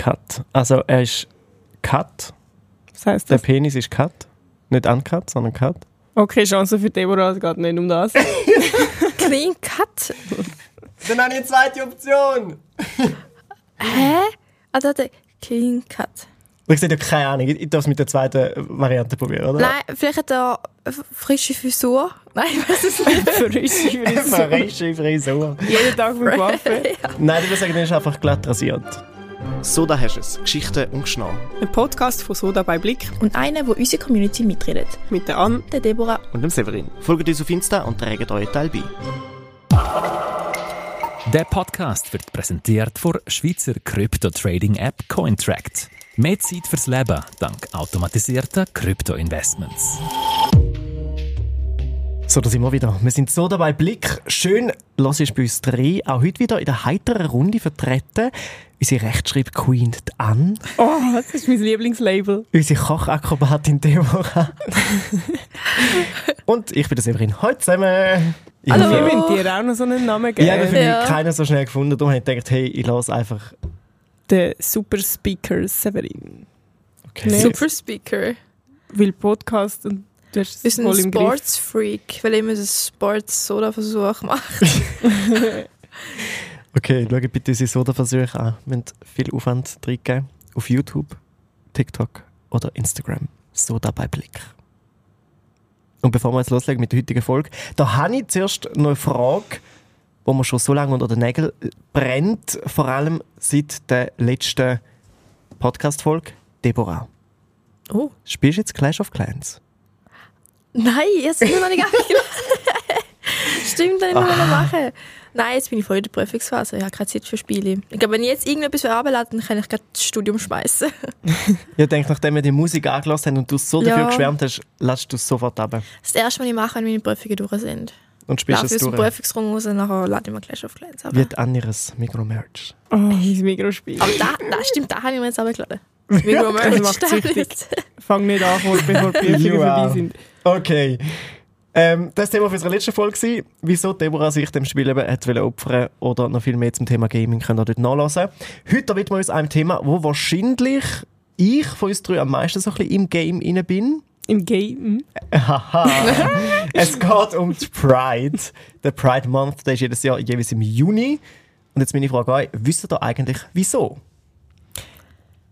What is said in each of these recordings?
Cut. Also er ist Cut. Was heisst Der das? Penis ist Cut. Nicht uncut, sondern Cut. Okay, Chance für Deborah, es geht nicht um das. Clean Cut. Dann habe ich eine zweite Option. Hä? Ah, da der Clean Cut. Ich sehe ja keine Ahnung. Ich darf es mit der zweiten Variante probieren, oder? Nein, vielleicht hat er eine frische Frisur. Nein, ich weiß es nicht. Frische Frisur. Frische Frisur. Jeden Tag mit Waffe. Nein, ich würde sagen, der ist einfach glatt rasiert. So, da hast du es. Geschichten und Geschnau. Ein Podcast von Soda bei Blick Und einer, wo unsere Community mitredet. mit der Anne. Der Deborah. Und dem Severin. Folgt uns auf Insta und trägt euren Teil bei. Der Podcast wird präsentiert von Schweizer Krypto-Trading-App Cointract. Mehr Zeit fürs Leben dank automatisierter Krypto-Investments. So, da sind wir wieder. Wir sind so dabei. Blick, schön, los ist bei uns drei. Auch heute wieder in der heiteren Runde vertreten. Unsere Rechtschreib-Queen, die Anne. Oh, das ist mein Lieblingslabel. Unsere Kochakrobatin Deborah. und ich bin der Severin. Hallo zusammen. Ich Hallo. Wir müssen dir auch noch so einen Namen geben. Ja, aber für Ja. mich keiner so schnell gefunden. Darum habe ich gedacht, hey, ich lasse einfach. Der Super Speaker Severin. Okay. Nee. Super Speaker. Weil Podcast und du hast Wir es sind voll ein. Sports-Freak, weil immer einen Sports-Soda-Versuch macht. Okay, schau bitte unsere Soda-Versuche an. Wir haben viel Aufwand reingegeben. Auf YouTube, TikTok oder Instagram. Soda bei Blick. Und bevor wir jetzt loslegen mit der heutigen Folge, da habe ich zuerst noch eine Frage, die mir schon so lange unter den Nägeln brennt, vor allem seit der letzten Podcast-Folge. Deborah, Oh. spielst du jetzt Clash of Clans? Nein, jetzt bin ich noch nicht abgelaufen. Stimmt, das ich noch Ah. machen. Nein, jetzt bin ich voll in der Prüfungsphase. Ich habe keine Zeit für Spiele. Ich glaube, wenn ich jetzt irgendetwas herunterlade, dann kann ich gerade das Studium schmeißen. Ich denke, nachdem wir die Musik angelassen haben und du so Ja. dafür geschwärmt hast, lässt du es sofort ab Das ist das Erste, was ich mache, wenn meine Prüfungen durch sind. Und spielst es durch. Prüfungsraum raus, nachher lade ich mir Clash of Clans ab. Wie die anderes Micro-Merch. Oh, mein Mikrospiel. Aber da, da stimmt, da habe ich mir jetzt abgeladen. Micro Das Merch, macht süchtig. Fang nicht an, bevor die Prüfungen vorbei sind. Okay. Ähm, das Thema für unsere letzte Folge war, wieso Deborah sich dem Spiel eben hat opfern oder noch viel mehr zum Thema Gaming könnt ihr dort nachlesen. Heute widmen wir uns einem Thema, wo wahrscheinlich ich von uns drei am meisten so ein bisschen im Game inne bin. Im Game. Haha. es geht um die Pride. Der Pride Month, der ist jedes Jahr jeweils im Juni. Und jetzt meine Frage an euch, wisst ihr eigentlich wieso?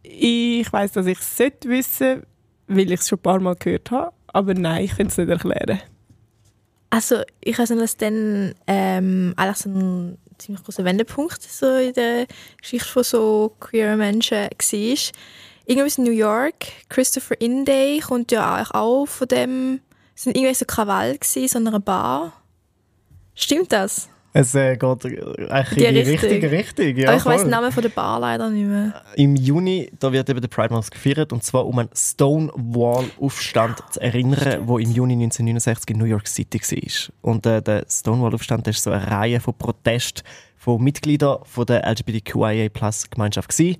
Ich weiss, dass ich es wissen, weil ich es schon ein paar Mal gehört habe. Aber nein, ich kann es nicht erklären. Also, ich weiß nicht, dass dann ähm, eigentlich so ein ziemlich großer Wendepunkt so in der Geschichte von so queer Menschen war. Irgendwas in New York, Christopher Inday kommt ja auch von dem, es sind irgendwie so Krawall gewesen, so einer Bar. Stimmt das? Es äh, geht äh, eigentlich Die in die richtige Richtung. Ja, Aber ich weiß den Namen von der Bar leider nicht mehr. Im Juni da wird eben der Pride Month gefeiert und zwar um einen Stonewall-Aufstand zu erinnern, wo im Juni 1969 in New York City war. Und äh, der Stonewall-Aufstand ist so eine Reihe von Protesten von Mitgliedern von der LGBTQIA+-Gemeinschaft gewesen,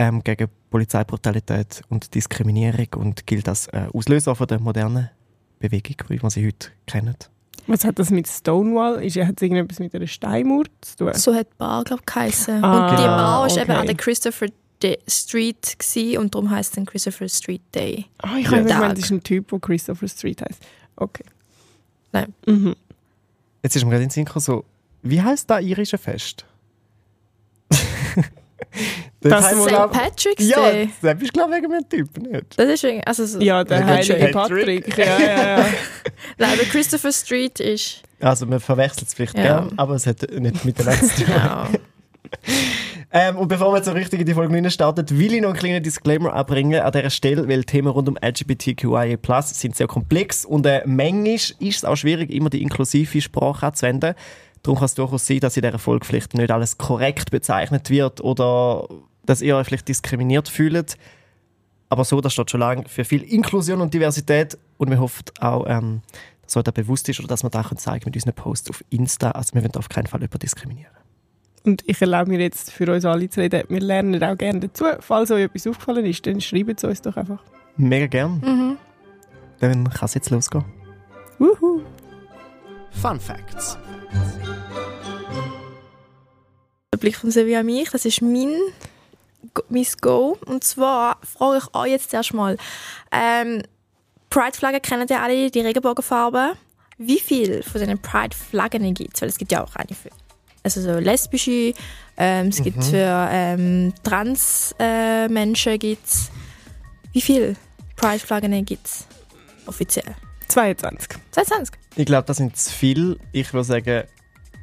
ähm, gegen Polizeibrutalität und Diskriminierung und gilt als äh, Auslöser von der modernen Bewegung, wie man sie heute kennt. Was hat das mit Stonewall? Ist, hat es irgendetwas mit einer Steinmauer zu tun? So hat die Bar, glaube ich, geheißen. Ah, und die Bar war eben okay. an der Christopher De Street gewesen, und darum heisst es dann Christopher Street Day. Ah, ich Ja. habe gemeint, das ist ein Typ, der Christopher Street heißt. Okay. Nein. Mhm. Jetzt ist mir gerade in den Sinn gekommen, so, wie heisst das irische Fest? Das Wo St. Patrick's Ja, Day. das bist glaube ich wegen einem Typ, nicht? Das ist irgendwie- also so Ja, der heilige Patrick. Patrick. Ja, ja, ja. Nein, der Christopher Street ist. Also man verwechselt es vielleicht Ja. gern, aber es hat nicht miteinander zu tun. Ja. Ähm, und bevor wir jetzt so richtig in die Folge 9 starten, will ich noch einen kleinen Disclaimer anbringen an dieser Stelle, weil Themen rund um LGBTQIA+, sind sehr komplex und äh, manchmal ist es auch schwierig, immer die inklusive Sprache anzuwenden. Darum kann es durchaus sein, dass in dieser Folge vielleicht nicht alles korrekt bezeichnet wird oder dass ihr euch vielleicht diskriminiert fühlt. Aber so, das steht schon lange für viel Inklusion und Diversität und wir hoffen auch, ähm, dass euch das bewusst ist oder dass wir das auch zeigen mit unseren Posts auf Insta. Also wir wollen auf keinen Fall jemanden diskriminieren. Und ich erlaube mir jetzt für uns alle zu reden. Wir lernen auch gerne dazu. Falls euch etwas aufgefallen ist, dann schreibt es uns doch einfach. Mega gern. Mhm. Dann kann es jetzt losgehen. Wuhu. Fun Facts. Der Blick von Sevi an mich, das ist mein mein Go. Und zwar frage ich euch jetzt erstmal, ähm, Pride-Flaggen kennen ja alle, die Regenbogenfarben. Wie viel von diesen Pride-Flaggen gibt es? Weil es gibt ja auch eine für also so lesbische, ähm, es gibt für ähm, Trans-Menschen gibt's. Wie viel Pride-Flaggen gibt es offiziell? 22. 22. Ich glaube, das sind zu viel. Ich würde sagen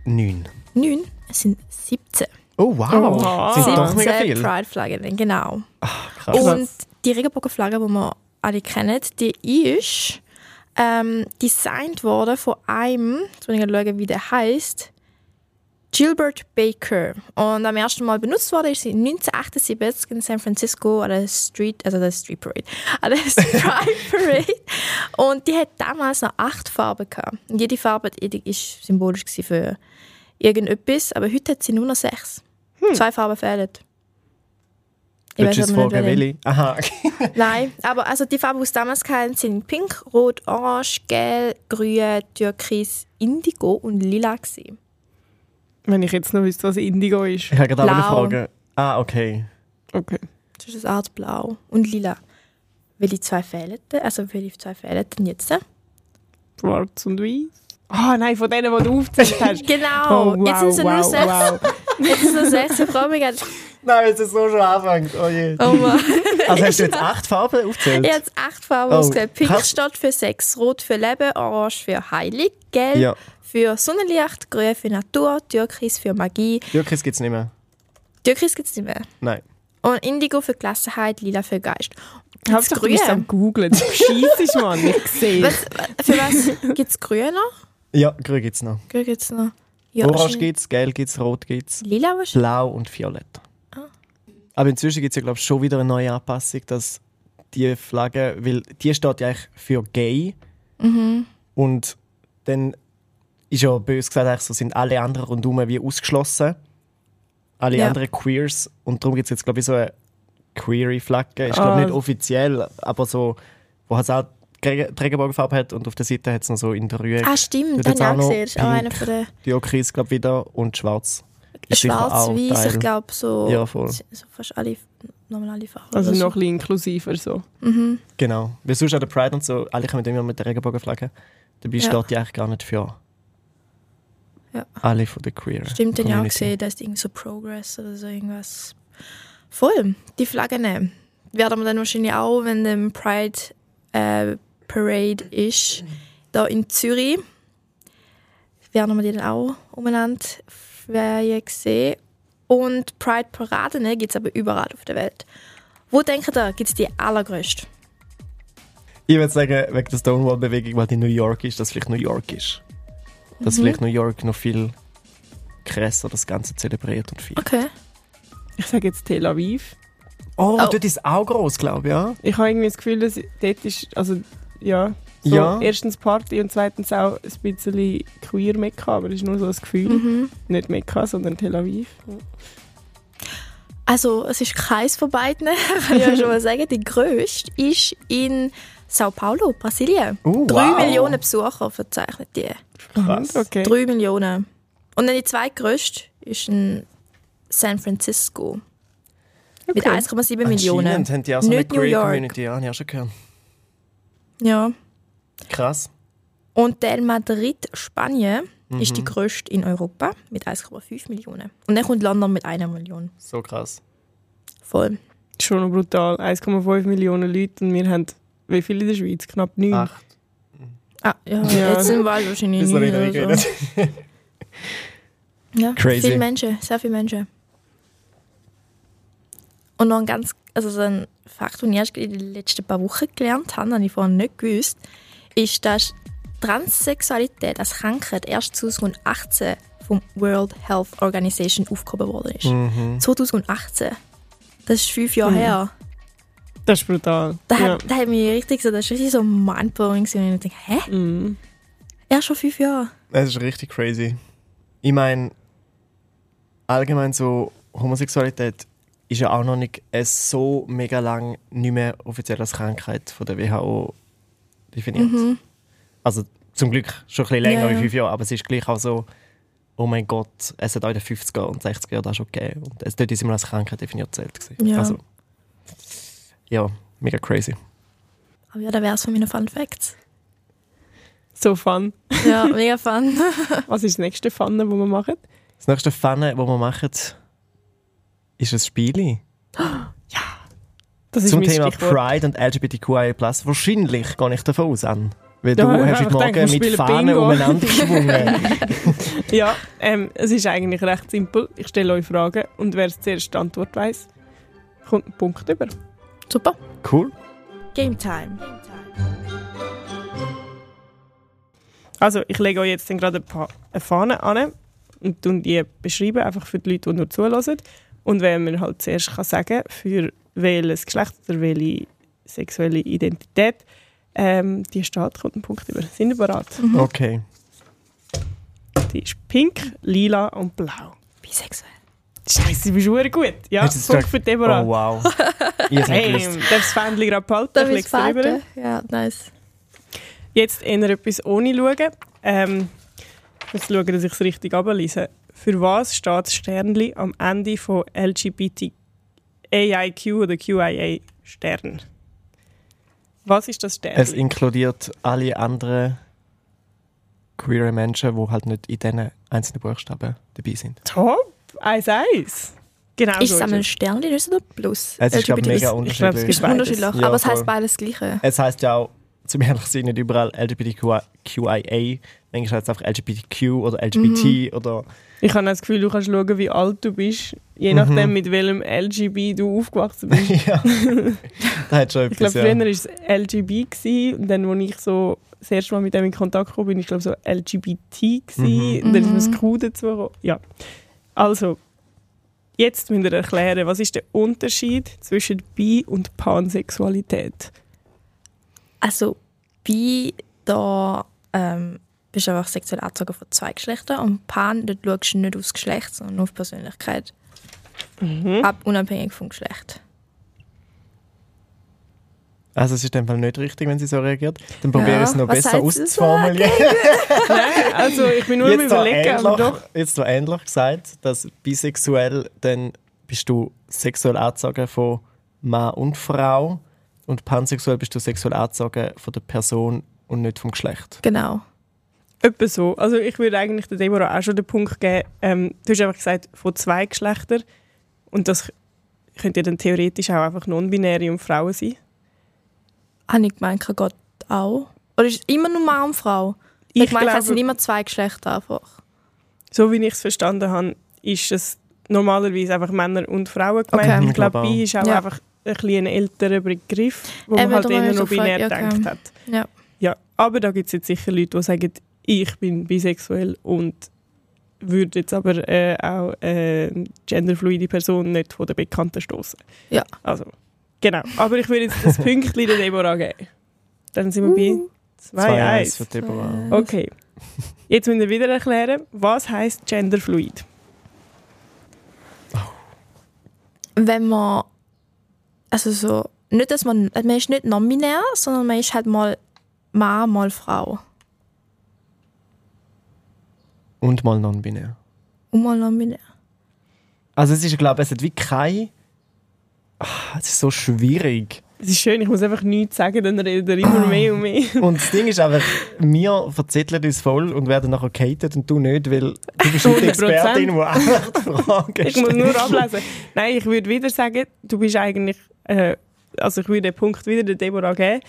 neun. 9. Es sind 17. Oh wow, Oha. sind doch mega 17 viel. Pride-Flaggen, genau. Krass. Und die Regenbogenflagge, die wir alle kennen, die ist ähm, designt worden von einem, jetzt muss ich schauen, wie der heißt, Gilbert Baker. Und am ersten Mal benutzt worden ist sie 1978 in San Francisco an der Street, also der Street Parade, an der Pride Parade. Und die hat damals noch acht Farben gehabt. Und jede Farbe ist symbolisch für irgendetwas, aber heute hat sie nur noch sechs. Zwei Farben fehlen. Ich Willst du es fragen, welche. Willi? Aha. Nein, aber also die Farben, die es damals hatten, sind pink, rot, orange, gelb, grün, türkis, indigo und lila. Gewesen. Wenn ich jetzt noch wüsste, was Indigo ist. Ich habe gerade auch eine. Frage. Ah, okay. Okay. Das ist eine Art blau und lila. Welche zwei fehlen? denn? Also welche zwei fehlen denn jetzt? Schwarz und weiß. Ah nein, von denen, die du aufgezählt hast. Genau, Oh, jetzt sind es nur wow, sechs. wow. Jetzt es nur sechs. Ich freue mich. Nein, wenn es so schon anfängt. Oh je. Oh Mann. Also hast du jetzt acht Farben aufgezählt? Ich habe jetzt acht Farben Oh, ausgewählt. Pink krass. steht für Sex, Rot für Leben, Orange für Heilig, Gelb Ja, für Sonnenlicht, Grün für Natur, Türkis für Magie. Türkis gibt es nicht mehr. Türkis gibt es nicht mehr. Nein. Und Indigo für Gelassenheit, Lila für Geist. Hauptsache, du bist am googlen. Du scheissest, Mann. Ich sehe Was, für was gibt es Grün noch? Ja, grün gibt es noch. Grün gibt es noch. Ja, Orange gibt es, gelb gibt es, rot gibt es, Lila wahrscheinlich. blau und violett. Ah. Aber inzwischen gibt es ja, glaube ich, schon wieder eine neue Anpassung, dass die Flagge, weil die steht ja eigentlich für gay Mhm. und dann ist ja bös gesagt, eigentlich so sind alle anderen rundherum wie ausgeschlossen. Alle Ja. anderen Queers und darum gibt es jetzt, glaube ich, so eine Query-Flagge. Ist, glaube Ah. nicht offiziell, aber so, wo halt auch Regenbogenfarbe hat und auf der Seite hat es noch so in der Rühe Ah, stimmt, den habe ich auch auch noch gesehen. Das ist auch einer von den die Okris, glaube wieder und schwarz. Auch schwarz-weiß, ich glaube so, Ja, voll. so fast alle normale Farben. Also noch ein bisschen inklusiver so. Mhm. Genau. Weil sonst an der Pride und so, alle kommen immer mit der Regenbogenflagge. Dabei Ja. steht die eigentlich gar nicht für Ja. alle von der Queer Stimmt, den habe ich auch gesehen, da ist irgendwie so Progress oder so irgendwas. Voll, die Flagge nehmen. Werden wir dann wahrscheinlich auch, wenn der Pride äh, Parade ist, da in Zürich, werden wir die dann auch umeinander Ferien sehen. Und Pride Paraden gibt es aber überall auf der Welt. Wo denkt ihr, gibt es die allergrößte? Ich würde sagen, wegen der Stonewall-Bewegung, weil die New York ist, dass vielleicht New York ist. Dass Mhm. vielleicht New York noch viel krasser das Ganze zelebriert und viel. Okay. Ich sage jetzt Tel Aviv. Oh, Oh. dort ist auch groß, glaube ich, ja? Ich habe irgendwie das Gefühl, dass dort ist, also ja, so Ja. erstens Party und zweitens auch ein bisschen queer Mekka, aber das ist nur so ein Gefühl. Mhm. Nicht Mekka, sondern Tel Aviv. Also, es ist keins von beiden, kann ich ja schon mal sagen. Die grösste ist in Sao Paulo, Brasilien. Uh, Drei wow. Millionen Besucher verzeichnet die. Krass. Okay. Drei Millionen. Und dann die zweitgrößte ist in San Francisco. Mit Okay. 1,7 Millionen. Anscheinend haben die auch so eine Nicht New Queer York. Community, ja, habe ich auch schon gehört. Ja. Krass. Und dann Madrid, Spanien, ist Mhm. die grösste in Europa mit 1,5 Millionen. Und dann kommt London mit einer Million. So krass. Voll. Schon brutal. 1,5 Millionen Leute und wir haben, wie viele in der Schweiz? Knapp 9. Acht. Ah, ja, Ja. jetzt sind wir wahrscheinlich Ist nicht oder so. Ja, Crazy. viele Menschen, sehr viele Menschen. Und noch ein ganz, also so ein Fakt, den ich erst in den letzten paar Wochen gelernt habe, den ich vorher nicht gewusst, ist, dass Transsexualität als Krankheit erst 2018 vom World Health Organization aufgehoben worden ist. Mhm. 2018. Das ist fünf Jahre Mhm. her. Das ist brutal. Da, ja. hat, da hat mich richtig so, das ist richtig so mindblowing. Und ich denke, hä? Mhm. Erst schon fünf Jahre? Das ist richtig crazy. Ich meine, allgemein so Homosexualität ist ja auch noch nicht äh, so mega lang nicht mehr offiziell als Krankheit von der WHO definiert. Mhm. Also zum Glück schon ein bisschen länger Ja, ja. wie fünf Jahre, aber es ist gleich auch so, oh mein Gott, es hat auch in den 50er und 60er Jahren das schon gegeben. Und es dort ist immer als Krankheit definiert zählt. Ja. Also, ja, mega crazy. Aber ja, das wäre es von meinen Fun Facts. So fun. Ja, mega fun. Was ist das nächste Fun, das wir machen? Das nächste Fun, das wir machen, ist ein Spiel Das ist zum mein Thema Stichwort. Pride und LGBTQIA+. Wahrscheinlich gehe ich davon aus an. Weil du Ja, hast heute Morgen denke, mit Fahnen Bingo. umeinander geschwungen. Ja, ähm, es ist eigentlich recht simpel. Ich stelle euch Fragen und wer zuerst die Antwort weiss, kommt einen Punkt über. Super. cool. Game Time. Also, ich lege euch jetzt gerade ein paar eine Fahne an und die beschreiben, einfach für die Leute, die nur zulassen. Und wenn man halt zuerst kann sagen für welches Geschlecht oder welche sexuelle Identität ähm, die steht, kommt ein Punkt über. Sind ihr bereit? Okay. Die ist pink, lila und blau. Bisexuell. Scheiße, du bist verdammt gut. Ja, Punkt gesagt? für Deborah. Oh wow. Seid Hey, gewusst. darf das Fähnchen gerade behalten? Darf Ich ich leg's drüber. Ja, nice. Jetzt eher etwas ohne schauen. Ähm, ich muss schauen, dass ich es richtig ablese. Für was steht das Sternli am Ende von LGBT AIQ oder QIA Stern? Was ist das Es Sternli? inkludiert alle anderen queere Menschen, die halt nicht in diesen einzelnen Buchstaben dabei sind. Top! 1-1. Genau Ist so es ein es. Sternchen oder so plus? Es ist, glaube mega Ich glaube, es unterschiedlich. gibt Ist unterschiedlich, Ja, aber es heisst beides das Gleiche. Es heisst ja auch, zum ehrlich sein, nicht überall LGBTQIA. Manchmal heißt es einfach LGBTQ oder LGBT oder... Ich habe das Gefühl, du kannst schauen, wie alt du bist, je nachdem, mit welchem LGB du aufgewachsen bist. ja. da hat schon Ich glaube, etwas, früher ja. war es LGB gewesen, und dann, als ich so das erste Mal mit dem in Kontakt kam, bin ich glaube so LGBT gewesen, und dann ist mir das Q dazu. Ja. Also, jetzt müsst ihr erklären, was ist der Unterschied zwischen Bi- und Pansexualität? Also, bei da ähm, bist einfach sexuell angezogen von zwei Geschlechtern und Pan, dort schaust du nicht aufs Geschlecht, sondern nur auf Persönlichkeit. Mhm. Ab, unabhängig vom Geschlecht. Also es ist in dem Fall nicht richtig, wenn sie so reagiert. Dann probiere Ja, ich es noch was besser auszuformulieren. Nein, also ich bin nur am Jetzt überlegen, aber ähnlich, doch. jetzt da ähnlich gesagt, dass bisexuell, dann bist du sexuell angezogen von Mann und Frau und pansexuell bist du sexuell angezogen von der Person und nicht vom Geschlecht. Genau. Etwa so. Also ich würde eigentlich der Deborah auch schon den Punkt geben, ähm, du hast einfach gesagt, von zwei Geschlechtern und das könnte ja dann theoretisch auch einfach non-binäre und Frauen sein. Habe ich gemeint, kann Gott auch? Oder ist es immer nur Mann und Frau? Ich, Ich meine, es sind immer zwei Geschlechter einfach. So wie ich es verstanden habe, ist es normalerweise einfach Männer und Frauen gemeint. Okay. Ich glaube, bi ist auch Ja. einfach ein bisschen ein älterer Begriff, wo Eben, man halt eher ich noch binär gedacht okay. hat. Ja. Aber da gibt es jetzt sicher Leute, die sagen, ich bin bisexuell und würde jetzt aber äh, auch äh, genderfluide Person nicht von der Bekannten stoßen. Ja. Also, genau. Aber ich würde jetzt das Pünktchen der Deborah geben. Dann sind wir Uh. bei 2-1 für 2-1. Deborah. Okay. Jetzt müssen wir wieder erklären, was heißt genderfluid? Wenn man, also so, nicht, dass man, man ist nicht non-binär, sondern man ist halt mal Mann, mal Frau. Und mal non-binär. Und mal non-binär. Also es ist, glaube ich, es hat wie kein... Ah, Es ist so schwierig. Es ist schön, ich muss einfach nichts sagen, dann redet er immer mehr und mehr. Und das Ding ist einfach, wir verzetteln uns voll und werden nachher gehatet und du nicht, weil du bist nicht die 100%. Expertin, die einfach die Fragen Ich muss nur ablesen. Nein, ich würde wieder sagen, du bist eigentlich, äh, also ich würde den Punkt wieder der Deborah geben.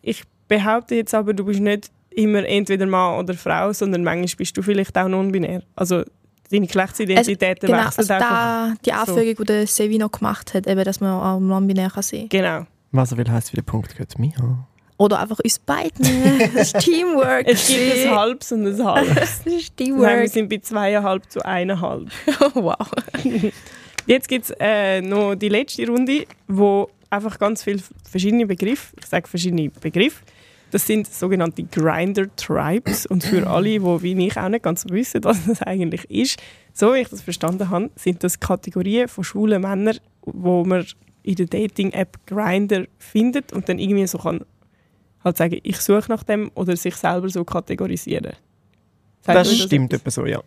Ich behaupte jetzt aber, du bist nicht immer entweder Mann oder Frau, sondern manchmal bist du vielleicht auch non-binär. Also deine Geschlechtsidentitäten Genau, wechseln also einfach. da, die Anfügung, die der Sevi noch gemacht hat, eben, dass man auch non-binär kann sein Genau. Was er will, heisst, wie der Punkt geht. Mir. Oder einfach uns beiden. Das ist Teamwork. Es gibt ein halbes und ein halbes. Das ist heißt, wir Teamwork. sind bei zweieinhalb zu eineinhalb. wow. Jetzt gibt es äh, noch die letzte Runde, wo einfach ganz viele verschiedene Begriffe, ich sage verschiedene Begriffe, das sind sogenannte Grinder-Tribes. Und für alle, die wie ich auch nicht ganz wissen, was das eigentlich ist, so wie ich das verstanden habe, sind das Kategorien von schwulen Männern, wo man in der Dating-App Grinder findet und dann irgendwie so kann halt sagen, ich suche nach dem oder sich selber so kategorisieren. Sagt Das stimmt etwa so, ja.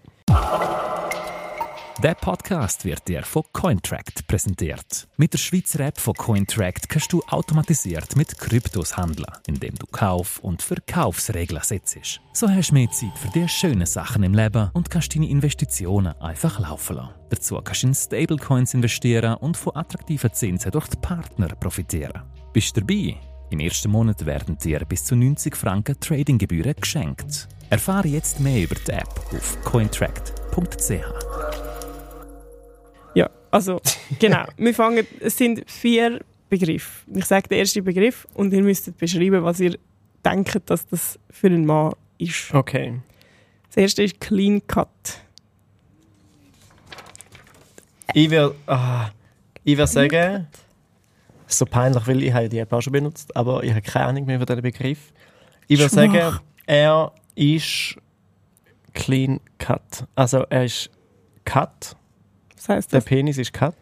Der Podcast wird dir von Cointract präsentiert. Mit der Schweizer App von Cointract kannst du automatisiert mit Kryptos handeln, indem du Kauf- und Verkaufsregeln setzt. So hast du mehr Zeit für die schönen Sachen im Leben und kannst deine Investitionen einfach laufen lassen. Dazu kannst du in Stablecoins investieren und von attraktiven Zinsen durch die Partner profitieren. Bist du dabei? Im ersten Monat werden dir bis zu 90 Franken Tradinggebühren geschenkt. Erfahre jetzt mehr über die App auf cointract.ch. Also genau. Wir fangen, es sind vier Begriffe. Ich sage den ersten Begriff und ihr müsst beschreiben, was ihr denkt, dass das für einen Mann ist. Okay. Das erste ist Clean Cut. Ich will, ah, ich will sagen, so peinlich, weil ich habe die App auch schon benutzt, aber ich habe keine Ahnung mehr von diesem Begriff. Ich will sagen, er ist clean cut. Also er ist cut. Was Der das? Penis ist cut.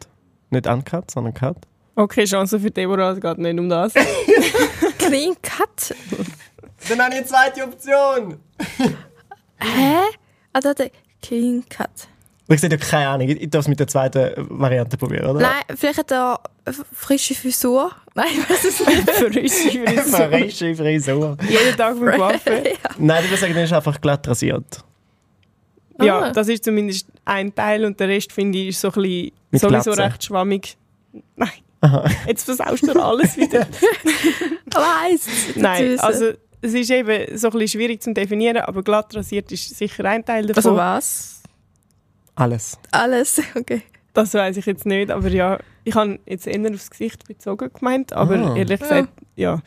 Nicht uncut, sondern cut. Okay, Chance für Deborah, es geht nicht um das. Clean Cut. Dann habe ich eine zweite Option. Hä? Ah, da, der Clean Cut. Ich sehe ja keine Ahnung. Ich darf es mit der zweiten Variante probieren, oder? Nein, vielleicht hat er eine frische Frisur. Nein, ich weiß es nicht. Frische Frisur. Frische Frisur. Jeden Tag mit Waffe. Nein, ich würde sagen, der ist einfach glatt rasiert. Ja, Ah. das ist zumindest ein Teil und der Rest finde ich ist so ein bisschen Mit sowieso Glatze. recht schwammig. Nein, Aha. jetzt versaust du alles wieder. Eins. Nein, also es ist eben so ein bisschen schwierig zu definieren, aber glatt rasiert ist sicher ein Teil davon. Also was? Alles. Alles, okay. Das weiß ich jetzt nicht, aber ja, ich habe jetzt eher aufs Gesicht bezogen gemeint, aber Ah. ehrlich gesagt, ja.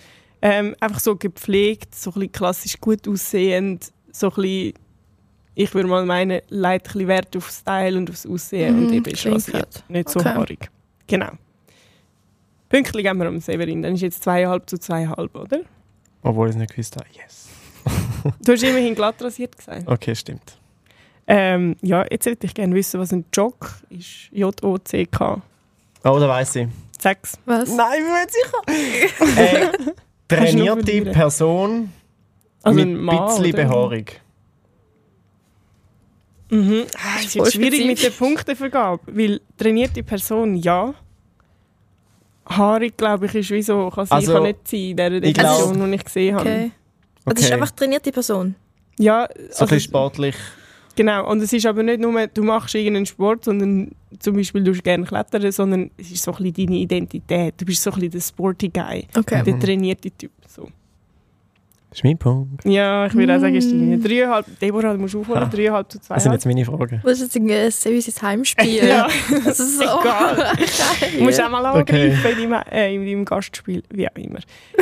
Ähm, einfach so gepflegt, so ein bisschen klassisch gut aussehend, so ein bisschen, ich würde mal meinen, leitet ein bisschen Wert auf Style und aufs Aussehen und Mhm, eben ist rasiert, nicht so Okay. haarig. Genau. Pünktlich geben wir am Severin, dann ist jetzt zweieinhalb zu zweieinhalb, oder? Obwohl ich es nicht gewusst habe. Yes. Du hast immerhin glatt rasiert gesagt. Okay, stimmt. Ähm, ja, jetzt hätte ich gerne wissen, was ein Jog ist. J-O-C-K. Oh, da weiß ich. Sechs. Was? Nein, ich bin mir nicht sicher. äh, trainierte. Person Also mit ein bisschen oder? Behaarung. Mhm. Ah, es ist jetzt schwierig mit der. Punktevergabe, weil trainierte Person ja. Haarig, glaube ich, ist wie so, kann sie Also, kann nicht sein in dieser Definition, die ich gesehen habe. Okay. Also. Das ist einfach trainierte Person. Ja, so ein also, bisschen sportlich. genau. Und es ist aber nicht nur, du machst irgendeinen Sport, sondern zum Beispiel du gerne klettern, sondern es ist so ein bisschen deine Identität. Du bist so ein bisschen der sporty Guy, Okay. der trainierte Typ. Das ist mein Punkt. Ja, ich würde auch sagen, ist Mm. deine dreieinhalb, Deborah, du musst aufholen, dreieinhalb zu Das sind jetzt meine Fragen. Das ist jetzt irgendwie ein seriöses Heimspiel. Ja. Das ist so. Egal. Du musst auch mal Okay. angreifen in, deinem, äh, in deinem Gastspiel, wie auch immer.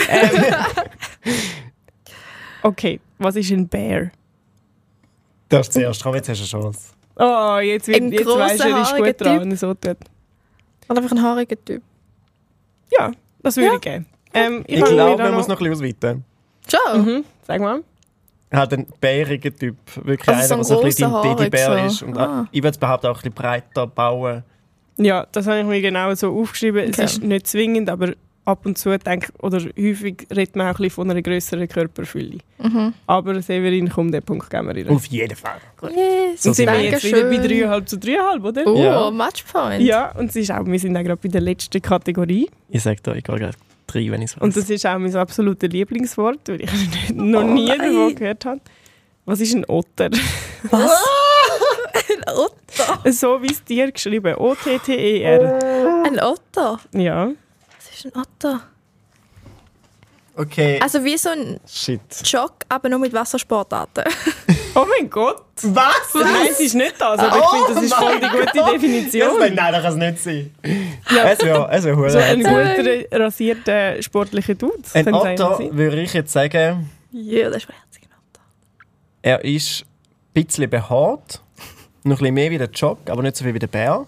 Ähm, okay, was ist ein Bear? Das ist zuerst. Komm, jetzt hast du eine Chance. Oh, jetzt, wird, Ein jetzt weisst du, er ist haariger gut dran, Typ. wenn er so tut. Oder einfach ein haariger Typ. Ja, das würde Ja. ich geben. Ähm, ich Ich glaube, man muss noch ein bisschen ausweiten. Schon? Mhm, sag mal. Halt ein bäriger Typ. Wirklich Also einer, so ein der so ein bisschen Teddybär Haarig ist. Und Ah. Ich würde es behaupten, auch ein bisschen breiter bauen. Ja, das habe ich mir genau so aufgeschrieben. Okay. Es ist nicht zwingend, aber ab und zu denke oder häufig redet man auch ein bisschen von einer grösseren Körperfülle. Mhm. Aber Severin, komm, den Punkt geben wir ihr. Auf jeden Fall. Yes, und sind wir jetzt wieder bei Dankeschön. 3,5 zu 3,5, oder? Oh, Ja. Matchpoint. Ja, und es ist auch, wir sind auch gerade bei der letzten Kategorie. Ich sage dir, ich gehe gleich drei, wenn ich es weiß. Und das ist auch mein absolutes Lieblingswort, weil ich noch nie nein. davon gehört habe. Was ist ein Otter? Was? ein Otter. so wie es dir geschrieben. O-T-T-E-R. Ein Otter. Ja. Was ist ein Otter? Okay. Also wie so ein Shit. Jog, aber nur mit Wassersportarten. Oh mein Gott! Was? Nein, es ist nicht das, aber ich finde, das ist voll die gute Definition. Nein, nein, das kann es nicht sein. Ja. Es wäre es wär So ein guter, rasierter, sportlicher Dude. Ein sein. würde ich jetzt sagen, Ja, das ist ein herziger Otter. er ist ein bisschen behaart. Noch ein bisschen mehr wie der Jog, aber nicht so viel wie der Bär.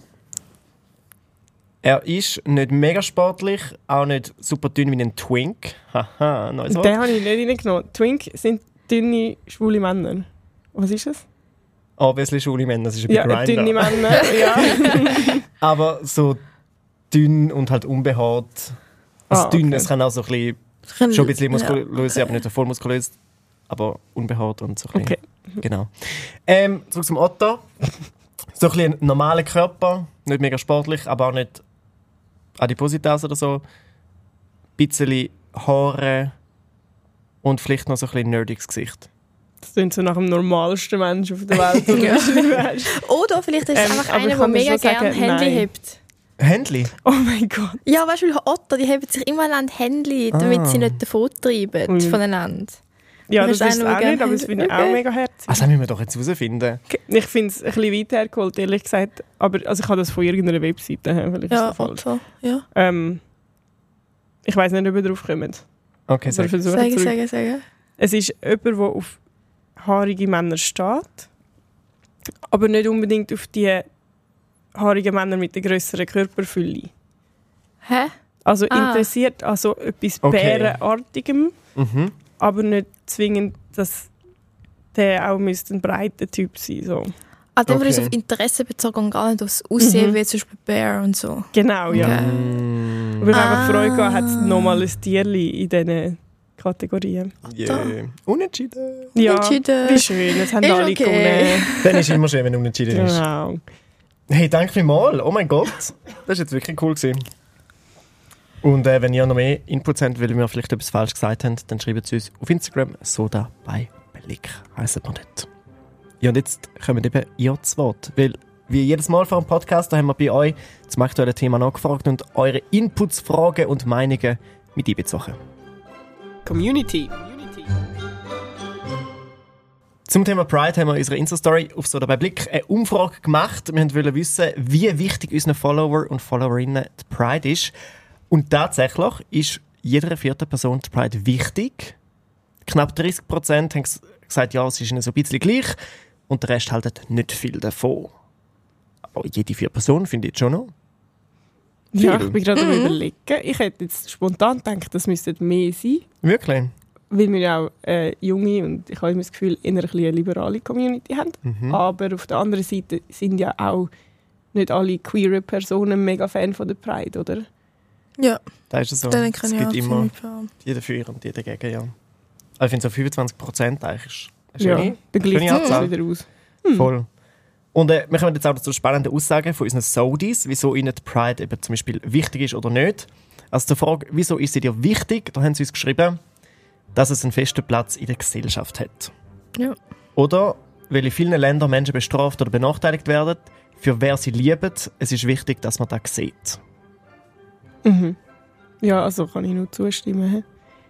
Er ist nicht mega sportlich, auch nicht super dünn wie ein Twink. Haha, neues Wort. Den habe ich nicht reingenommen. Twink sind dünne, schwule Männer. Was ist das? Obviously schwule Männer, das ist ein Ja, Grinder. dünne Männer. ja. Aber so dünn und halt unbehaart. Also Ah, dünn, okay. es kann auch so ein bisschen, schon ein bisschen muskulös sein, aber nicht so voll muskulös. Aber unbehaart und so ein bisschen. Okay. Genau. Ähm, zurück zum Otto. So ein bisschen ein normaler Körper, nicht mega sportlich, aber auch nicht Adipositas oder so. Ein bisschen Haare und vielleicht noch so ein bisschen nerdiges Gesicht. Das klingt so nach dem normalsten Menschen auf der Welt. Oder vielleicht ist es Ähm, einfach einer, der mega gerne Handy hebt. Händli? oh mein Gott. Ja, weißt du, Otter, die heben sich immer an Handy, damit Ah. sie nicht davon treiben Ui. voneinander. Ja, das hast ist es auch nicht, aber das hat. finde ich auch Okay. mega herzig. Also, das müssen wir doch jetzt herausfinden. Ich finde es ein bisschen weit hergeholt, ehrlich gesagt. Aber also ich habe das von irgendeiner Webseite. Vielleicht Ja, ist das falsch. Otter. Ja. Ähm, ich weiß nicht, ob ihr drauf kommt. Okay, sag. versuchen Sagen, zurück. sagen, sagen. Es ist jemand, der auf haarige Männer steht, aber nicht unbedingt auf die haarigen Männer mit der grösseren Körperfülle. Hä? Also Ah. interessiert an so etwas Okay. Bärenartigem, Mhm. aber nicht zwingend, dass der auch müsste ein breiter Typ sein so. Ah, dann würde ich Okay. es auf Interesse bezogen und gar nicht aufs Aussehen, Mhm. wie zum Beispiel Bear und so. Genau, ja. Okay. Mm. Und wenn man einfach Freude gehabt hat, Ah. nochmal ein Tierli in diesen Kategorien. Yeah. Unentschieden. Ja, Entschieden. wie schön, es haben Ist alle okay. gewonnen. Dann ist immer schön, wenn unentschieden ist. Genau. Hey, danke vielmals. Oh mein Gott. Das war jetzt wirklich cool. Gewesen. Und äh, wenn ihr noch mehr Inputs habt, weil wir vielleicht etwas falsch gesagt haben, dann schreibt es uns auf Instagram «Soda bei Blick» heisst wir dort. Ja, und jetzt kommen eben ihr zu Wort. Weil, wie jedes Mal vor dem Podcast, da haben wir bei euch zum aktuellen Thema nachgefragt und eure Inputs, Fragen und Meinungen mit einbezogen. Community. Zum Thema Pride haben wir in unserer Insta-Story auf so dabei Blick eine Umfrage gemacht. Wir wollten wissen, wie wichtig unseren Follower und Followerinnen die Pride ist. Und tatsächlich ist jeder vierten Person die Pride wichtig. Knapp 30 Prozent haben ges- gesagt, ja, es ist ihnen so ein bisschen gleich. Und der Rest haltet nicht viel davon. Aber jede vier Personen finde ich schon noch. Ja, Viel. ich bin gerade am Mhm. überlegen. Ich hätte jetzt spontan gedacht, das müsste mehr sein. Wirklich? Weil wir ja auch äh, junge und ich habe immer das Gefühl, eher ein bisschen eine liberale Community haben. Mhm. Aber auf der anderen Seite sind ja auch nicht alle queere Personen mega Fan von der Pride, oder? Ja, Da ist es so. dann es gibt immer ziemlich viel. jeder für und jeder gegen, ja. Also ich finde so 25 Prozent eigentlich ist Ja, schöne- dann gleicht wieder aus. Voll. Und äh, wir kommen jetzt auch zu spannenden Aussagen von unseren Sodis, wieso ihnen die Pride eben zum Beispiel wichtig ist oder nicht. Also zur Frage, wieso ist sie dir wichtig, da haben sie uns geschrieben, dass es einen festen Platz in der Gesellschaft hat. Ja. Oder weil in vielen Ländern Menschen bestraft oder benachteiligt werden, für wer sie lieben, es ist wichtig, dass man das sieht. Mhm. Ja, also kann ich nur zustimmen.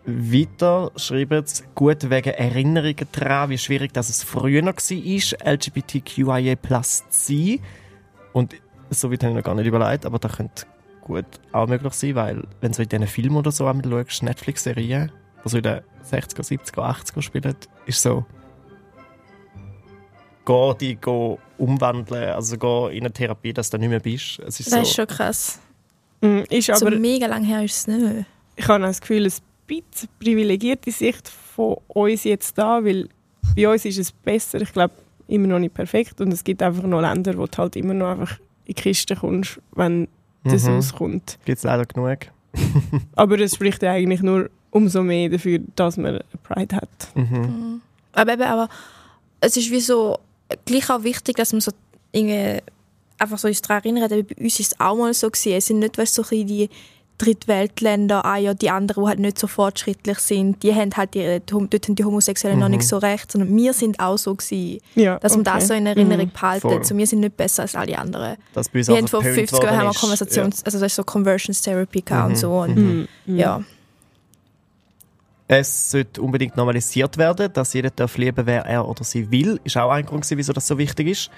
Weiter schreiben sie, gut wegen Erinnerungen daran, wie schwierig dass es früher noch war, LGBTQIA plus zu sein. Und so weit habe ich noch gar nicht überlegt, aber das könnte gut auch möglich sein, weil wenn du in diesen Filmen oder so einmal schaust, Netflix-Serien, die so in den 60er, 70er, 80er spielen, ist so geh die geh umwandeln, also geh in eine Therapie, dass du nicht mehr bist. Es ist Das so, ist schon krass. Mhm, Ist So aber, mega lang her ist es nicht. ich habe das Gefühl, ein bisschen privilegierte Sicht von uns jetzt da, weil bei uns ist es besser. Ich glaube, immer noch nicht perfekt. Und es gibt einfach noch Länder, wo du halt immer noch einfach in die Kiste kommst, wenn das Mhm. auskommt. gibt es leider genug. Aber es spricht ja eigentlich nur umso mehr dafür, dass man eine Pride hat. Mhm. Aber eben, aber es ist wie so gleich auch wichtig, dass man so irgendwie einfach so uns daran erinnert, eben bei uns ist es auch mal so gewesen. Es sind nicht weißt, so ein die Drittweltländer, ah ja, die anderen, die halt nicht so fortschrittlich sind, die haben halt die, dort haben die Homosexuellen noch Mhm. nicht so recht, sondern wir sind auch so gewesen, Ja, dass man das so in Erinnerung Mhm. behalten. Voll. So, wir sind nicht besser als alle anderen. Bei uns Wir haben vor verpönt 50 Jahren haben wir. Konversations-, also das ist so Conversions Therapy gehabt Mhm. und so. Und, Mhm. Mhm. ja. Es sollte unbedingt normalisiert werden, dass jeder darf lieben, wer er oder sie will. Ist auch ein Grund, wieso das so wichtig ist.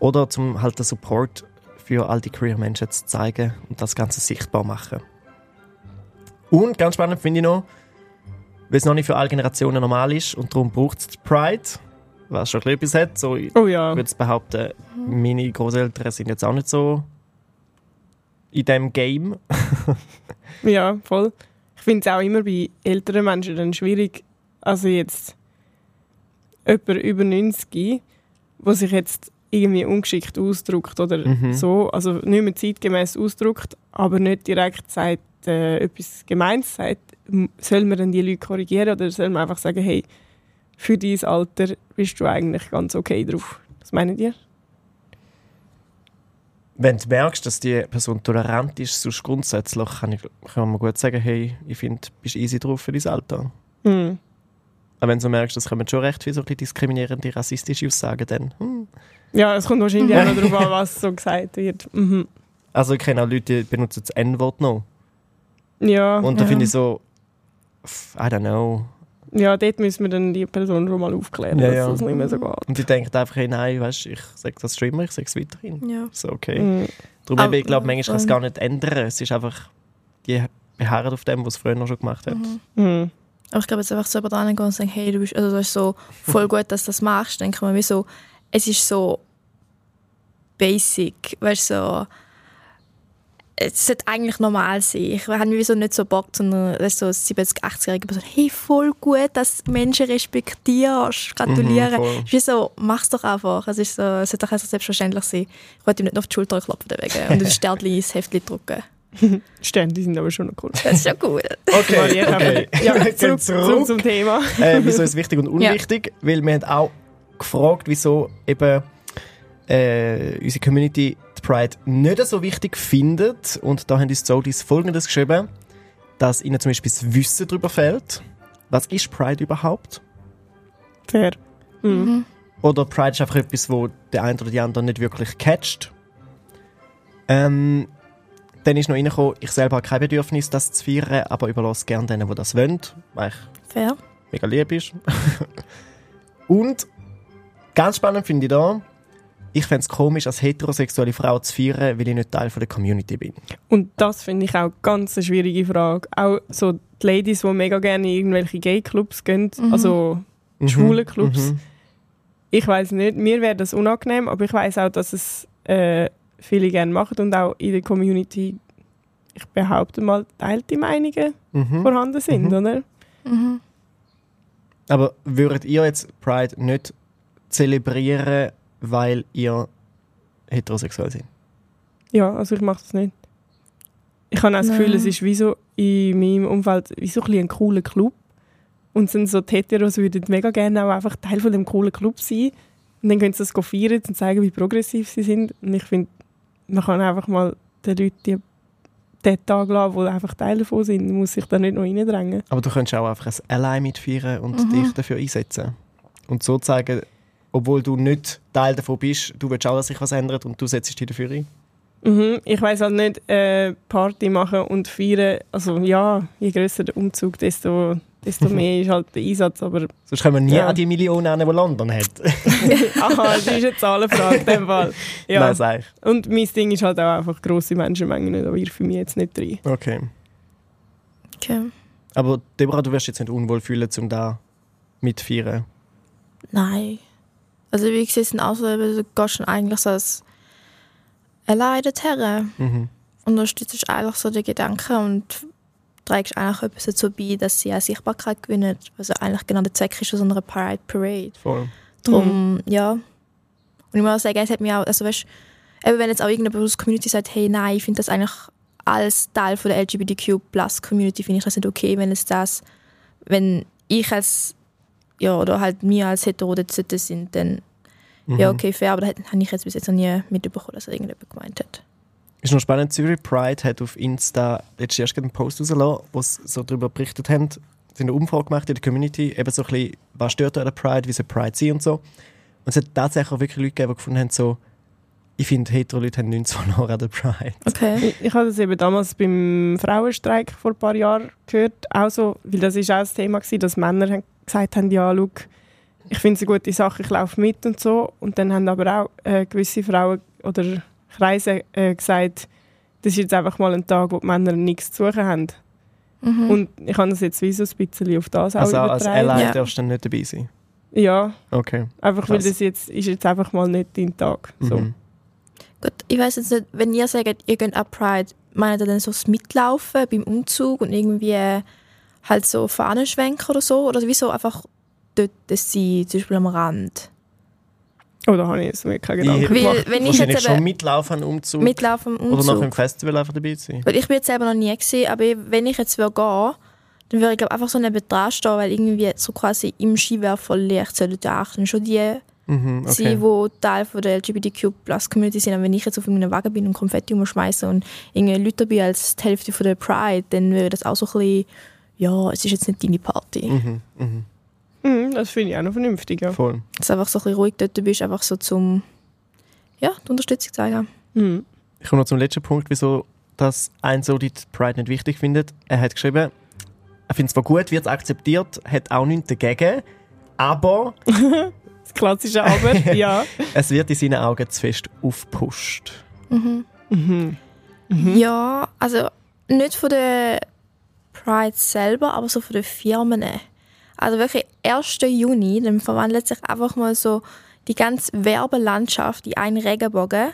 Oder zum halt den Support für all die queer Menschen zu zeigen und das Ganze sichtbar machen. Und ganz spannend finde ich noch, weil es noch nicht für alle Generationen normal ist und darum braucht es Pride, was schon etwas hat. So, ich Oh ja. würde jetzt behaupten, meine Großeltern sind jetzt auch nicht so in dem Game. Ja, voll. Ich finde es auch immer bei älteren Menschen dann schwierig, also jetzt jemand über 90, der sich jetzt irgendwie ungeschickt ausdrückt oder Mhm. so, also nicht mehr zeitgemäß ausdrückt, aber nicht direkt sagt, äh, etwas Gemeins sagt, soll man dann die Leute korrigieren oder soll man einfach sagen, hey, für dein Alter bist du eigentlich ganz okay drauf. Was meint ihr? Wenn du merkst, dass die Person tolerant ist, sonst grundsätzlich kann, ich, kann man gut sagen, hey, ich finde, du bist easy drauf für dein Alter. Hm. Aber wenn du merkst, das kommen schon recht viele so ein bisschen diskriminierende, rassistische Aussagen, dann... Hm. Ja, es kommt wahrscheinlich auch noch darauf an, was so gesagt wird. Mhm. Also ich kenne auch Leute, die benutzen das N-Wort noch. Ja, Und da Ja. finde ich so... I don't know. ja, dort müssen wir dann die Person schon mal aufklären, Ja, dass ja. das nicht mehr so geht. Und die denken einfach, hey, nein, weißt, ich sage das Streamer, ich sage es weiterhin. Ja. So, okay. Mhm. Darum Aber- eben, ich glaube, manchmal kann es gar nicht ändern. Es ist einfach, die beharren auf dem, was es früher noch schon gemacht hat. Mhm. Mhm. Aber ich glaube, jetzt einfach so über dran gehen und sagen, hey, du bist, also das ist so voll gut, dass du das machst, denke ich mir so, es ist so basic, weißt du, so, es sollte eigentlich normal sein. Ich habe mir so nicht so Bock, sondern so 70-, 80-jährige Person, hey, voll gut, dass du Menschen respektierst. Mhm, voll. Es ist wie so, mach's doch einfach. Es, ist so, es sollte doch selbstverständlich sein. Ich wollte ihm nicht noch auf die Schulter klopfen deswegen und ein Sternchen ins Heftchen drücken. Die Sterne die sind aber schon noch cool. Das ist ja gut. Okay, okay. Ja, zurück, zurück zum Thema. äh, wieso ist es wichtig und unwichtig? Weil wir haben auch gefragt, wieso eben äh, unsere Community die Pride nicht so wichtig findet. Und da haben uns die Zodis folgendes geschrieben, dass ihnen zum Beispiel das Wissen darüber fehlt. Was ist Pride überhaupt? Fair. Mhm. Oder Pride ist einfach etwas, wo der eine oder die andere nicht wirklich catcht. Ähm, dann ist noch reingekommen, ich selber habe kein Bedürfnis, das zu feiern, aber überlasse gerne denen, die das wollen, weil ich Fair. mega lieb ist. Und ganz spannend finde ich da, ich fände es komisch, als heterosexuelle Frau zu feiern, weil ich nicht Teil von der Community bin. Und das finde ich auch ganz eine schwierige Frage. Auch so die Ladies, die mega gerne in irgendwelche Gay-Clubs gehen, Mhm. also schwule Clubs. Mhm. Ich weiß nicht, mir wäre das unangenehm, aber ich weiß auch, dass es äh, viele gerne machen und auch in der Community, ich behaupte mal, teilte Meinungen Mhm. vorhanden sind, Mhm. oder? Mhm. Aber würdet ihr jetzt Pride nicht zelebrieren, weil ihr heterosexuell seid? Ja, also ich mache das nicht. Ich habe auch das Gefühl, Nein. es ist wie so in meinem Umfeld wie so ein, ein cooler Club. Und sind so die Heteros würden mega gerne auch einfach Teil von dem coolen Club sein. Und dann können sie das feiern und zeigen, wie progressiv sie sind. Und ich finde, man kann einfach mal den Leuten die, den Tag lassen, die einfach Teil davon sind. Man muss sich da nicht noch reindrängen. Aber du könntest auch einfach ein Ally mitfeiern und Mhm. dich dafür einsetzen. Und so zeigen, obwohl du nicht Teil davon bist, du willst auch, dass sich was ändert und du setzt dich dafür ein. Mhm. Ich weiß halt nicht, äh, Party machen und feiern. Also ja, je grösser der Umzug, desto, desto mehr ist halt der Einsatz. Aber Sonst kommen wir nie Ja. an die Millionen an, die London hat. Aha, das ist eine Zahlenfrage in dem Fall. Ja. Nein, sag ich. Und mein Ding ist halt auch einfach grosse Menschenmengen, da wirf ich mich jetzt nicht rein. Okay. Okay. Aber Deborah, du wirst jetzt nicht unwohl fühlen, um da mitfeiern. Nein. Also wie gesagt, es sind auch so, eben, du gehst schon eigentlich so als allein dorthin. Mhm. Unterstützt eigentlich so den Gedanken und trägst eigentlich etwas dazu bei, dass sie auch Sichtbarkeit gewinnen. Was ja eigentlich genau der Zweck ist von so einer Pride Parade. Voll. Darum, ja. Und ich muss auch sagen, es hat mich auch, also weißt, eben wenn jetzt auch irgendjemand aus der Community sagt, hey, nein, ich finde das eigentlich als Teil von der LGBTQ-Plus-Community, finde ich das nicht okay, wenn es das, wenn ich als, ja, oder halt wir als Hetero sind, dann, Mhm. ja, okay, fair, aber das habe ich jetzt bis jetzt noch nie mitbekommen, dass das irgendjemand gemeint hat. Ist noch spannend, Zürich Pride hat auf Insta letztes Jahr einen Post rausgelassen, wo sie so darüber berichtet haben. Sie haben eine Umfrage gemacht in der Community, eben so ein bisschen, was stört an der Pride, wie soll Pride sein und so. Und es hat tatsächlich auch wirklich Leute gegeben, die gefunden haben, so, ich finde, hetero Leute haben nichts verloren an der Pride. Okay. Ich, ich habe das eben damals beim Frauenstreik vor ein paar Jahren gehört, auch so, weil das ist auch das Thema gewesen, dass Männer haben gesagt haben, ja, schau, ich finde es eine gute Sache, ich laufe mit und so. Und dann haben aber auch äh, gewisse Frauen oder Kreise äh, gesagt, das ist jetzt einfach mal ein Tag, wo die Männer nichts zu suchen haben. Mhm. Und ich habe das jetzt wie so ein bisschen auf das auch Also als. Ally Ja. darfst du dann nicht dabei sein. Ja, Okay. einfach weil Krass. das jetzt ist jetzt einfach mal nicht dein Tag. So. Mhm. Gut, ich weiß jetzt nicht, wenn ihr sagt, ihr geht ab Pride, meint ihr dann so das Mitlaufen beim Umzug und irgendwie halt so Fahnenschwenken oder so? Oder wieso einfach dort sein, zum Beispiel am Rand? Oh, da habe ich jetzt mir keine Ich Gedanken Weil, gemacht. wenn ich wahrscheinlich jetzt schon mitlaufen an Umzug. mitlaufen am oder nach dem Umzug, Festival einfach dabei sein. weil ich bin jetzt selber noch nie gesehen, aber wenn ich jetzt will gehen, dann würde ich glaub, einfach so neben dran stehen, weil irgendwie so quasi im Skiwerferlicht sollten ja auch schon die Mhm, okay. sein, die Teil von der LGBTQ-Plus-Community sind. Und wenn ich jetzt auf meinem Wagen bin und Konfetti umschmeiße und irgendwie Leute dabei als die Hälfte von der Pride, dann wäre das auch so ein bisschen, ja, es ist jetzt nicht deine Party. Mhm, mhm, Mhm, das finde ich auch noch vernünftig. Ja. voll. Dass du einfach so ein bisschen ruhig dort bist, einfach so zum, ja, die Unterstützung zeigen. Mhm. Ich komme noch zum letzten Punkt, wieso das ein so die Pride nicht wichtig findet. Er hat geschrieben, er findet es zwar gut, wird es akzeptiert, hat auch nichts dagegen, aber Das klassische Aber, ja. es wird in seinen Augen zu fest aufgepusht. Mhm. Ja, also nicht von der Pride selber, aber so von den Firmen. Also wirklich 1. Juni, dann verwandelt sich einfach mal so die ganze Werbelandschaft in einen Regenbogen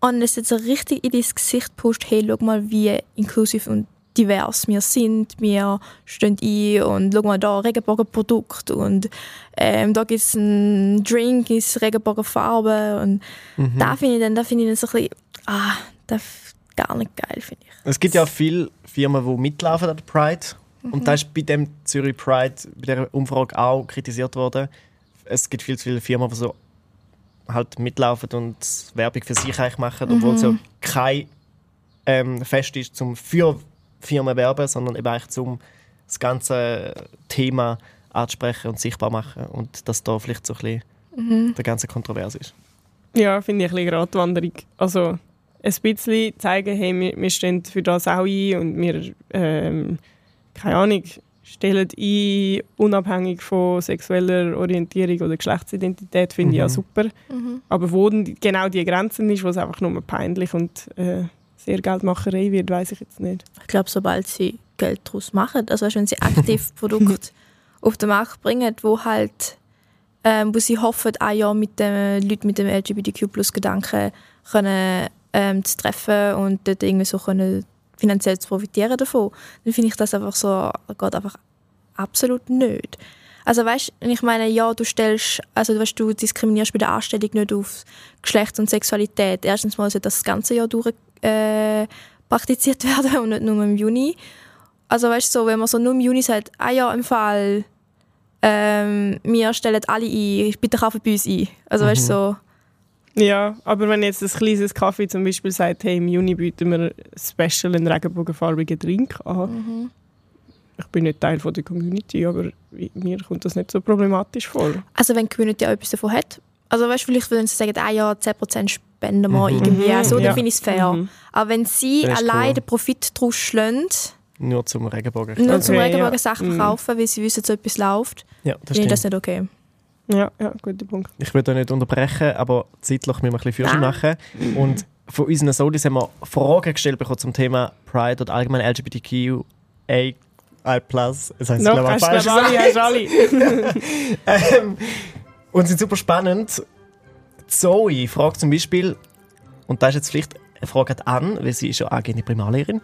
und es jetzt so richtig in dein Gesicht pusht, hey, schau mal, wie inklusiv und divers wir sind, wir stehen ein und schau mal da, Regenbogenprodukt und ähm, da gibt es einen Drink in Regenbogenfarbe und da finde ich dann, da finde ich dann so ein bisschen, ah, das gar nicht geil, finde ich. Es gibt ja viele Firmen, die mitlaufen an der Pride. Und das ist bei dem Zürich Pride, bei der Umfrage auch kritisiert worden. Es gibt viel zu viele Firmen, die so halt mitlaufen und Werbung für sich eigentlich machen, obwohl es ja kein ähm, Fest ist zum für Firmen werben, sondern eben eigentlich zum das ganze Thema anzusprechen und sichtbar machen. Und dass da vielleicht so ein bisschen der ganze Kontrovers ist. Ja, finde ich ein bisschen Gratwanderung. Also ein bisschen zeigen, hey, wir, wir stehen für das auch ein und wir, ähm, keine Ahnung, stellen ein, unabhängig von sexueller Orientierung oder Geschlechtsidentität, finde ich ja super. Aber wo genau die Grenzen ist, wo es einfach nur peinlich und äh, sehr Geldmacherei wird, weiß ich jetzt nicht. Ich glaube, sobald sie Geld daraus machen, also wenn sie aktiv Produkte auf den Markt bringen, wo halt, ähm, wo sie hoffen, ein Jahr mit den Leuten mit dem LGBTQ-Plus-Gedanken können ähm, zu treffen und dort irgendwie so können finanziell zu profitieren davon, dann finde ich das einfach so, geht einfach absolut nicht. Also weißt, ich meine, ja, du stellst, also weißt, du diskriminierst bei der Anstellung nicht auf Geschlecht und Sexualität. Erstens mal sollte das ganze Jahr durch äh, praktiziert werden und nicht nur im Juni. Also weißt du, so, wenn man so nur im Juni sagt, ah ja, im Fall, ähm, wir stellen alle ein, bitte kaufen bei uns ein. Also weißt du, so, Ja, aber wenn jetzt ein kleines Kaffee zum Beispiel sagt, hey, im Juni bieten wir special einen regenbogenfarbigen Drink an. Ich bin nicht Teil von der Community, aber mir kommt das nicht so problematisch vor. also wenn die Community auch etwas davon hat. Also weißt du, vielleicht würden sie sagen, ah ja, 10% spenden wir irgendwie, Mhm, so, ja. dann finde ich es fair. Mhm. Aber wenn sie allein cool. den Profit daraus schlagen, Nur zum Regenbogen. nur Okay, zum ja. Regenbogen Sachen Mhm. kaufen, weil sie wissen, so etwas läuft, Ja, das finde ich das nicht okay. Ja, ja, guter Punkt. Ich will da nicht unterbrechen, aber zeitlich müssen wir ein bisschen Führerschein machen. Und von unseren Solis haben wir Fragen gestellt bekommen zum Thema Pride oder allgemein LGBTQA. Plus. Das heißt, glaube ich, hast du falsch alle, hast du alle. ähm, und sind super spannend. Zoe fragt zum Beispiel, und da ist jetzt vielleicht eine Frage an, weil sie ist ja angehende Primarlehrerin.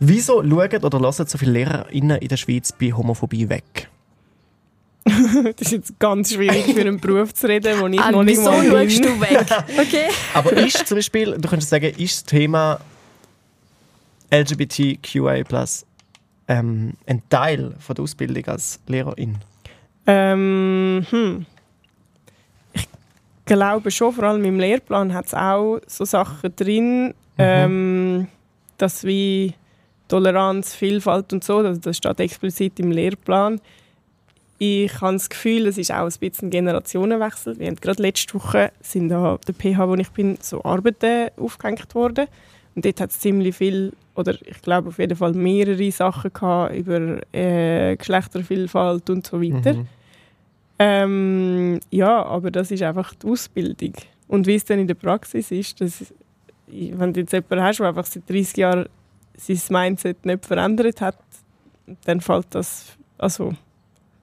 Wieso schauen oder lassen so viele LehrerInnen in der Schweiz bei Homophobie weg? Das ist jetzt ganz schwierig für einen Beruf zu reden, wo ich noch nicht wieso mal bin. schaust du weg? Okay. Aber ist zum Beispiel, du könntest sagen, ist das Thema LGBTQIA ähm, ein Teil von der Ausbildung als Lehrerin? Ähm, hm. Ich glaube schon, vor allem im Lehrplan hat es auch so Sachen drin, ähm, dass wie Toleranz, Vielfalt und so, also das steht explizit im Lehrplan. Ich habe das Gefühl, es ist auch ein bisschen ein Generationenwechsel. Wir haben gerade letzte Woche sind da der PH, wo ich bin, so Arbeiten aufgehängt worden. Und dort hat es ziemlich viel, oder ich glaube auf jeden Fall mehrere Sachen gehabt über äh, Geschlechtervielfalt und so weiter. Mhm. Ähm, ja, aber das ist einfach die Ausbildung. Und wie es dann in der Praxis ist, dass, wenn du jetzt jemanden hast, der einfach seit 30 Jahren sein Mindset nicht verändert hat, dann fällt das, also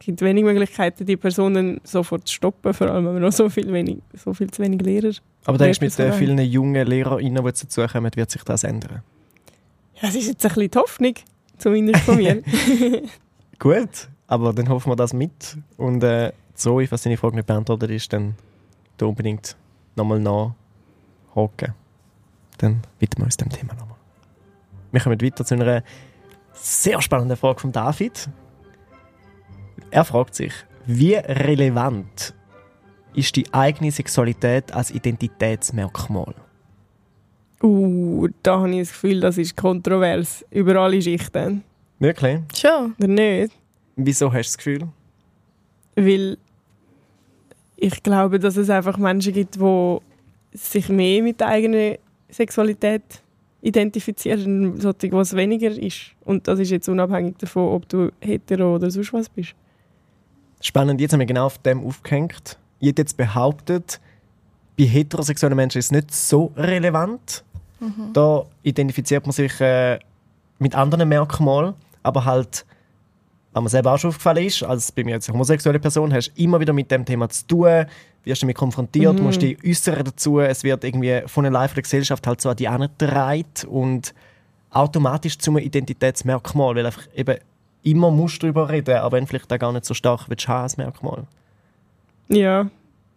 gibt wenig Möglichkeiten, die Personen sofort zu stoppen, vor allem wenn wir noch so viel, wenig, so viel zu wenig Lehrer Aber denkst du, mit den Lehrpersonen. vielen jungen LehrerInnen, die dazukommen, wird sich das ändern? Ja, das ist jetzt ein bisschen die Hoffnung, zumindest von mir. Gut, aber dann hoffen wir das mit. Und äh, Zoe, falls deine Frage nicht beantwortet ist, dann da unbedingt nochmal nachhaken. Dann widmen wir uns dem Thema nochmal. Wir kommen weiter zu einer Sehr spannende Frage von David. Er fragt sich, wie relevant ist die eigene Sexualität als Identitätsmerkmal? Uh, da habe ich das Gefühl, das ist kontrovers. Über alle Schichten. Wirklich? Schon. Oder nicht? Wieso hast du das Gefühl? Weil ich glaube, dass es einfach Menschen gibt, die sich mehr mit der eigenen Sexualität identifizieren, und solche, was weniger ist. Und das ist jetzt unabhängig davon, ob du hetero oder sonst was bist. Spannend, jetzt haben wir genau auf dem aufgehängt. Ich hätte jetzt behauptet, bei heterosexuellen Menschen ist es nicht so relevant. Da identifiziert man sich äh, mit anderen Merkmalen, aber halt, was mir selber auch schon aufgefallen ist, als bei mir als homosexuelle Person, hast du immer wieder mit dem Thema zu tun, wirst damit konfrontiert, musst dich äußern dazu, es wird irgendwie von einer von der Gesellschaft halt so an die angetragen und automatisch zum Identitätsmerkmal, weil einfach eben immer musst du darüber reden, aber wenn vielleicht auch gar nicht so stark willst du haben als Merkmal. Ja.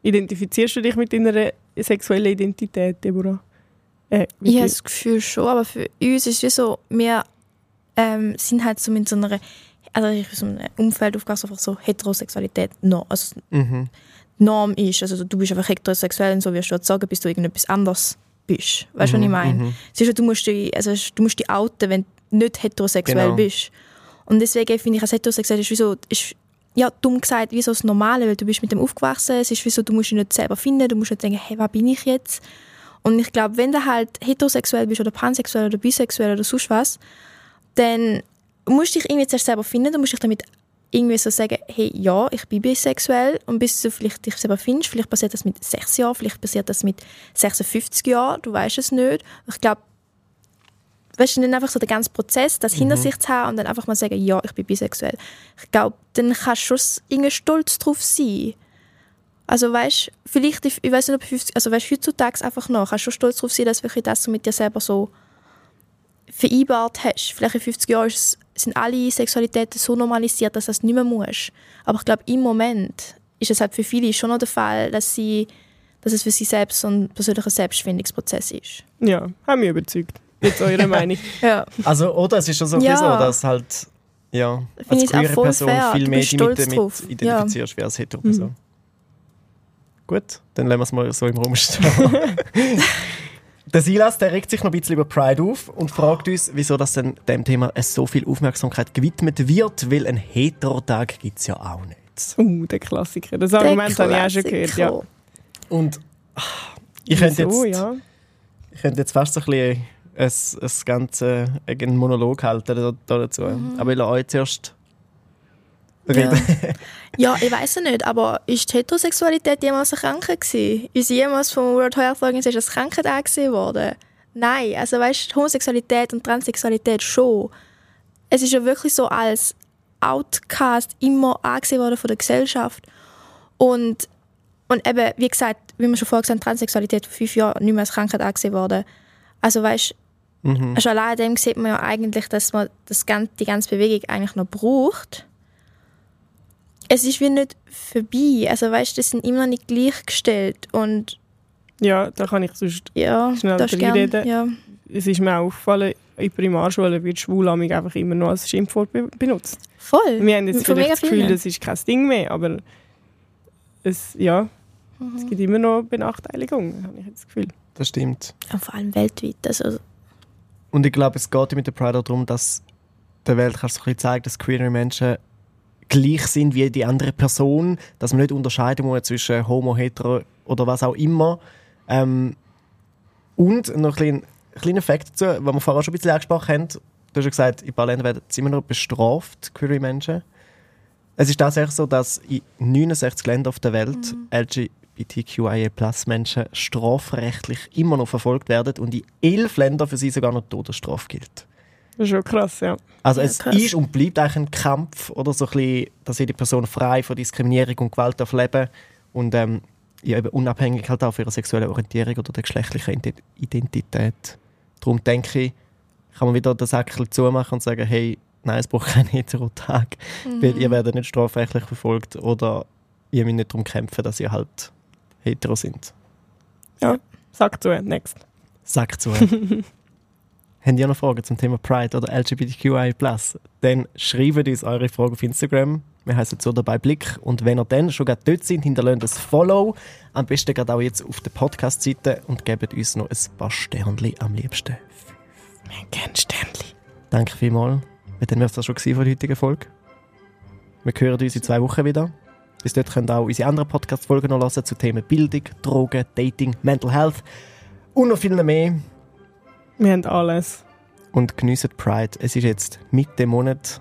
Identifizierst du dich mit deiner sexuellen Identität, Deborah? Äh, Ich habe das Gefühl schon, aber für uns ist es wie so, wir ähm, sind halt so mit so einer, also ich bin so in einem Umfeld aufgewachsen, einfach so Heterosexualität no, also Mhm. Norm ist. Also du bist einfach heterosexuell und so wirst du sagen, bis du irgendetwas anderes bist. Weißt du, was ich meine? mhm. Es ist so, du musst dich, also du musst dich outen, wenn du nicht heterosexuell Genau. bist. Und deswegen finde ich, als heterosexuell ist wie so, ist, ja, dumm gesagt, wie so das Normale, weil du bist mit dem aufgewachsen, es ist wie so, du musst dich nicht selber finden, du musst nicht denken, hey, wer bin ich jetzt? Und ich glaube, wenn du halt heterosexuell bist oder pansexuell oder bisexuell oder sonst was, dann musst du dich irgendwie zuerst selber finden, du musst dich damit irgendwie so sagen, hey, ja, ich bin bisexuell und bis du vielleicht dich selber findest, vielleicht passiert das mit 6 Jahren, vielleicht passiert das mit 56 Jahren, du weißt es nicht. Ich glaube, weißt du, dann einfach so den ganzen Prozess, das hinter sich zu haben und dann einfach mal sagen, ja, ich bin bisexuell. Ich glaube, dann kannst du schon irgendwie stolz drauf sein. Also weißt du, vielleicht, ich weiß nicht, ob 50, also weißt, heutzutage einfach noch, kannst du schon stolz drauf sein, dass wirklich das so mit dir selber so vereinbart hast. Vielleicht in 50 Jahren sind alle Sexualitäten so normalisiert, dass du das nicht mehr musst. Aber ich glaube, im Moment ist es halt für viele schon noch der Fall, dass, sie, dass es für sie selbst so ein persönlicher Selbstfindungsprozess ist. Ja, haben mich überzeugt. Jetzt eure Meinung. Ja. Also, oder es ist schon so, Ja. so dass halt, ja, als queere Person fair. viel mehr dich mit damit identifizierst wie als hetero-Person. Mhm. Gut, dann lassen wir es mal so im Raum stehen. der Silas, der regt sich noch ein bisschen über Pride auf und fragt uns, wieso das denn dem Thema so viel Aufmerksamkeit gewidmet wird, weil ein Hetero-Tag gibt es ja auch nicht. Uh, der Klassiker. Das Argument habe ich auch schon gehört. Ja. Und ah, ich könnte jetzt, Wieso, ja. ich könnte jetzt fast so ein bisschen ein, ein ganze, einen Monolog halten da- da dazu. Aber ich lasse euch zuerst reden. Ja, ich weiß es nicht, aber ist die Heterosexualität jemals eine Krankheit gewesen? Ist jemals vom World Health Organization als Krankheit angesehen worden? Nein, also weißt du, Homosexualität und Transsexualität schon. Es ist ja wirklich so als Outcast immer angesehen worden von der Gesellschaft. Und, und eben, wie gesagt, wie wir schon vorher gesagt haben, Transsexualität vor fünf Jahren nicht mehr als Krankheit angesehen worden. Also weißt Mhm. also allein dem sieht man ja eigentlich, dass man das ganze, die ganze Bewegung eigentlich noch braucht. Es ist wie nicht vorbei. Also weißt, das sind immer noch nicht gleichgestellt und ja, da kann ich sonst... ja, Schnell reinreden. ja. Es ist mir auch aufgefallen, in Primarschulen wird Schwulamig einfach immer noch als Schimpfwort be benutzt. Voll. Wir haben jetzt Von vielleicht das Gefühl, das ist kein Ding mehr, aber es, ja, es gibt immer noch Benachteiligungen, habe ich jetzt das Gefühl. Das stimmt. ja. Vor allem weltweit. Also, Und ich glaube, es geht mit der Pride auch darum, dass der Welt kannst so ein bisschen zeigen, dass queere Menschen gleich sind wie die andere Person, dass man nicht unterscheiden muss zwischen Homo, Hetero oder was auch immer. Ähm, und noch ein kleiner, Fakt dazu, was wir vorher schon ein bisschen angesprochen haben. Du hast ja gesagt, in ein paar Ländern werden immer noch bestraft, queere Menschen. Es ist tatsächlich so, dass in 69 Ländern auf der Welt LGBTQIA-Plus-Menschen strafrechtlich immer noch verfolgt werden und in elf Ländern für sie sogar noch Todesstrafe gilt. Das ist schon krass, ja. Also Ja, es krass. ist und bleibt eigentlich ein Kampf oder so ein bisschen, dass jede Person frei von Diskriminierung und Gewalt darf leben und ähm, ja, eben unabhängig halt auch von ihrer sexuellen Orientierung oder der geschlechtlichen Ident- Identität. Darum denke ich, kann man wieder den Säckel zumachen und sagen, hey, nein, es braucht keinen Hetero-Tag, weil ihr werdet nicht strafrechtlich verfolgt oder ihr müsst nicht darum kämpfen, dass ihr halt hetero sind. Sag zu, next. Sack zu. Habt ihr noch Fragen zum Thema Pride oder LGBTQI+, dann schreibt uns eure Fragen auf Instagram. Wir heißen so dabei Blick. Und wenn ihr dann schon gerade dort sind, hinterlasst ein Follow. Am besten gerade auch jetzt auf der Podcast-Seite und gebt uns noch ein paar Sternchen am liebsten. Wir gerne Sternchen. Danke vielmals. Dann wäre es das schon von der heutigen Folge. Wir hören uns in zwei Wochen wieder. Bis dort könnt ihr auch unsere anderen Podcast-Folgen noch hören zu Themen Bildung, Drogen, Dating, Mental Health und noch viel mehr. Wir haben alles. Und geniessen Pride. Es ist jetzt Mitte Monat.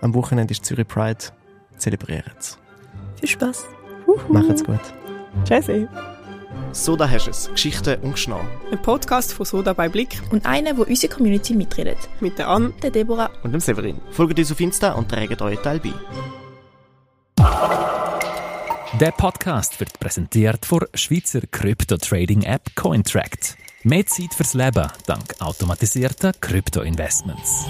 Am Wochenende ist Zürich Pride. Zelebrieren es. Viel Spaß. Macht's gut. Tschüssi. So, da hast du es. Geschichten und Geschnau. Ein Podcast von Soda bei Blick Und einer, wo unsere Community mitredet. mit der Ann Der Deborah. Und dem Severin. Folgt uns auf Insta und trägt euren Teil bei. Der Podcast wird präsentiert von Schweizer Krypto-Trading-App Cointract. Mehr Zeit fürs Leben dank automatisierter Krypto-Investments.